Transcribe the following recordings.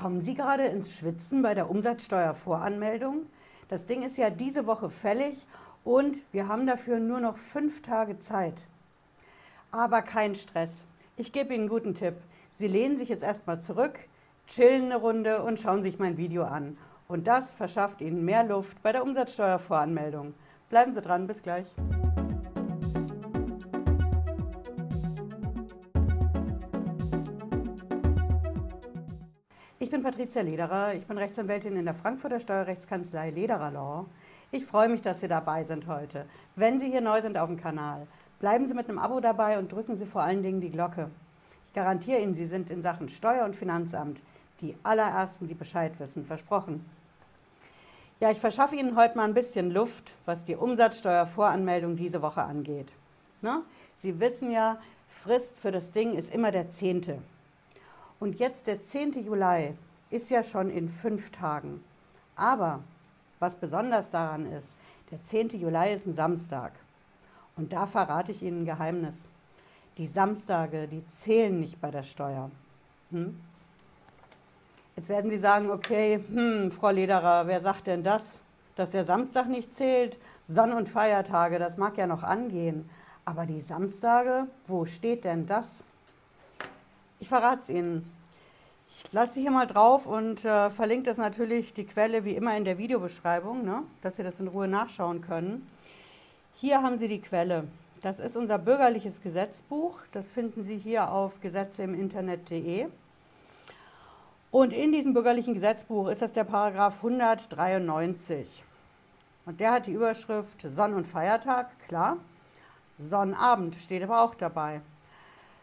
Kommen Sie gerade ins Schwitzen bei der Umsatzsteuervoranmeldung? Das Ding ist ja diese Woche fällig und wir haben dafür nur noch fünf Tage Zeit. Aber kein Stress. Ich gebe Ihnen einen guten Tipp. Sie lehnen sich jetzt erstmal zurück, chillen eine Runde und schauen sich mein Video an. Und das verschafft Ihnen mehr Luft bei der Umsatzsteuervoranmeldung. Bleiben Sie dran, bis gleich. Ich bin Patricia Lederer, ich bin Rechtsanwältin in der Frankfurter Steuerrechtskanzlei Lederer Law. Ich freue mich, dass Sie dabei sind heute. Wenn Sie hier neu sind auf dem Kanal, bleiben Sie mit einem Abo dabei und drücken Sie vor allen Dingen die Glocke. Ich garantiere Ihnen, Sie sind in Sachen Steuer- und Finanzamt die allerersten, die Bescheid wissen, versprochen. Ja, ich verschaffe Ihnen heute mal ein bisschen Luft, was die Umsatzsteuervoranmeldung diese Woche angeht. Ne? Sie wissen ja, Frist für das Ding ist immer der 10. Und jetzt der 10. Juli ist ja schon in fünf Tagen. Aber was besonders daran ist, der 10. Juli ist ein Samstag. Und da verrate ich Ihnen ein Geheimnis. Die Samstage, die zählen nicht bei der Steuer. Hm? Jetzt werden Sie sagen, okay, hm, Frau Lederer, wer sagt denn das? Dass der Samstag nicht zählt? Sonn- und Feiertage, das mag ja noch angehen. Aber die Samstage, wo steht denn das? Ich verrate es Ihnen. Ich lasse Sie hier mal drauf und äh, verlinke das natürlich die Quelle wie immer in der Videobeschreibung, ne, dass Sie das in Ruhe nachschauen können. Hier haben Sie die Quelle. Das ist unser bürgerliches Gesetzbuch. Das finden Sie hier auf gesetzeiminternet.de. Und in diesem bürgerlichen Gesetzbuch ist das der Paragraph 193. Und der hat die Überschrift Sonn- und Feiertag, klar. Sonnabend steht aber auch dabei.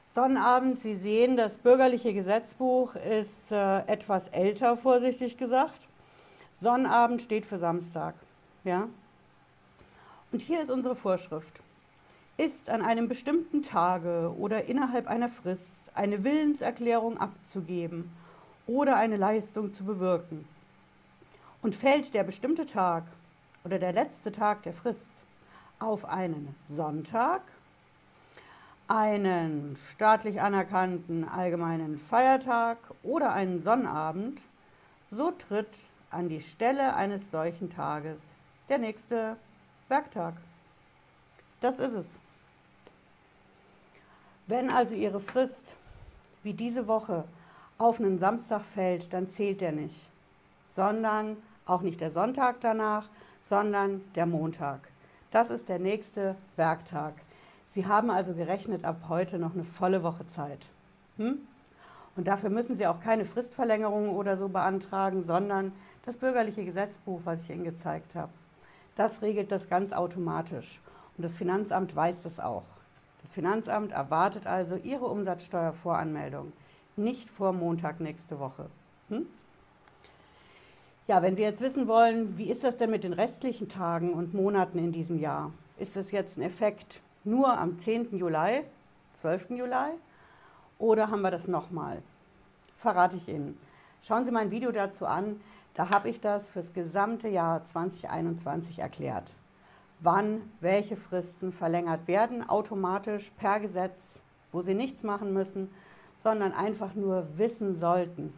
Sonnabend, Sie sehen, das bürgerliche Gesetzbuch ist äh, etwas älter, vorsichtig gesagt. Sonnabend steht für Samstag. Ja? Und hier ist unsere Vorschrift. Ist an einem bestimmten Tage oder innerhalb einer Frist eine Willenserklärung abzugeben oder eine Leistung zu bewirken und fällt der bestimmte Tag oder der letzte Tag der Frist auf einen Sonntag einen staatlich anerkannten allgemeinen Feiertag oder einen Sonnabend, so tritt an die Stelle eines solchen Tages der nächste Werktag. Das ist es. Wenn also Ihre Frist wie diese Woche auf einen Samstag fällt, dann zählt der nicht, sondern auch nicht der Sonntag danach, sondern der Montag. Das ist der nächste Werktag. Sie haben also gerechnet ab heute noch eine volle Woche Zeit. Hm? Und dafür müssen Sie auch keine Fristverlängerung oder so beantragen, sondern das bürgerliche Gesetzbuch, was ich Ihnen gezeigt habe. Das regelt das ganz automatisch. Und das Finanzamt weiß das auch. Das Finanzamt erwartet also Ihre Umsatzsteuervoranmeldung nicht vor Montag nächste Woche. Hm? Ja, wenn Sie jetzt wissen wollen, wie ist das denn mit den restlichen Tagen und Monaten in diesem Jahr? Ist das jetzt ein Effekt nur am 10. Juli, 12. Juli oder haben wir das nochmal? Verrate ich Ihnen. Schauen Sie mein Video dazu an, da habe ich das fürs gesamte Jahr 2021 erklärt. Wann welche Fristen verlängert werden, automatisch per Gesetz, wo Sie nichts machen müssen, sondern einfach nur wissen sollten,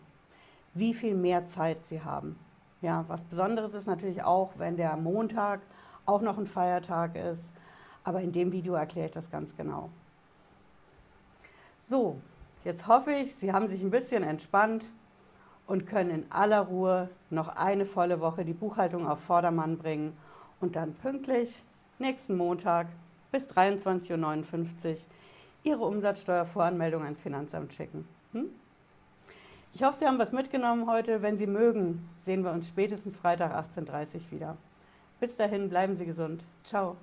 wie viel mehr Zeit Sie haben. Ja, was Besonderes ist natürlich auch, wenn der Montag auch noch ein Feiertag ist aber in dem Video erkläre ich das ganz genau. So, jetzt hoffe ich, Sie haben sich ein bisschen entspannt und können in aller Ruhe noch eine volle Woche die Buchhaltung auf Vordermann bringen und dann pünktlich nächsten Montag bis 23.59 Uhr Ihre Umsatzsteuervoranmeldung ans Finanzamt schicken. Hm? Ich hoffe, Sie haben was mitgenommen heute. Wenn Sie mögen, sehen wir uns spätestens Freitag 18.30 Uhr wieder. Bis dahin, bleiben Sie gesund. Ciao.